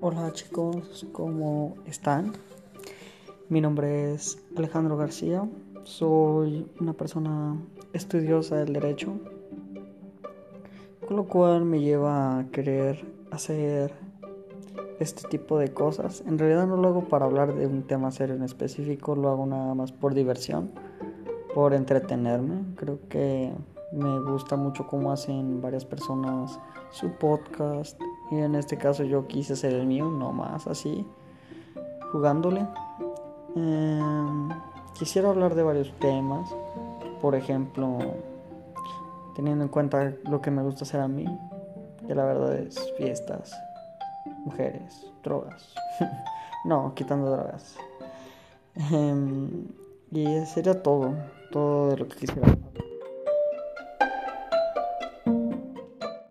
Hola chicos, ¿cómo están? Mi nombre es Alejandro García, soy una persona estudiosa del derecho, con lo cual me lleva a querer hacer este tipo de cosas. En realidad no lo hago para hablar de un tema serio en específico, lo hago nada más por diversión, por entretenerme. Creo que me gusta mucho cómo hacen varias personas su podcast y en este caso yo quise hacer el mío, no más así, jugándole. Em, quisiera hablar de varios temas, por ejemplo, teniendo en cuenta lo que me gusta hacer a mí, que la verdad es fiestas, mujeres, drogas. no, quitando drogas. Em, y sería todo, todo de lo que quisiera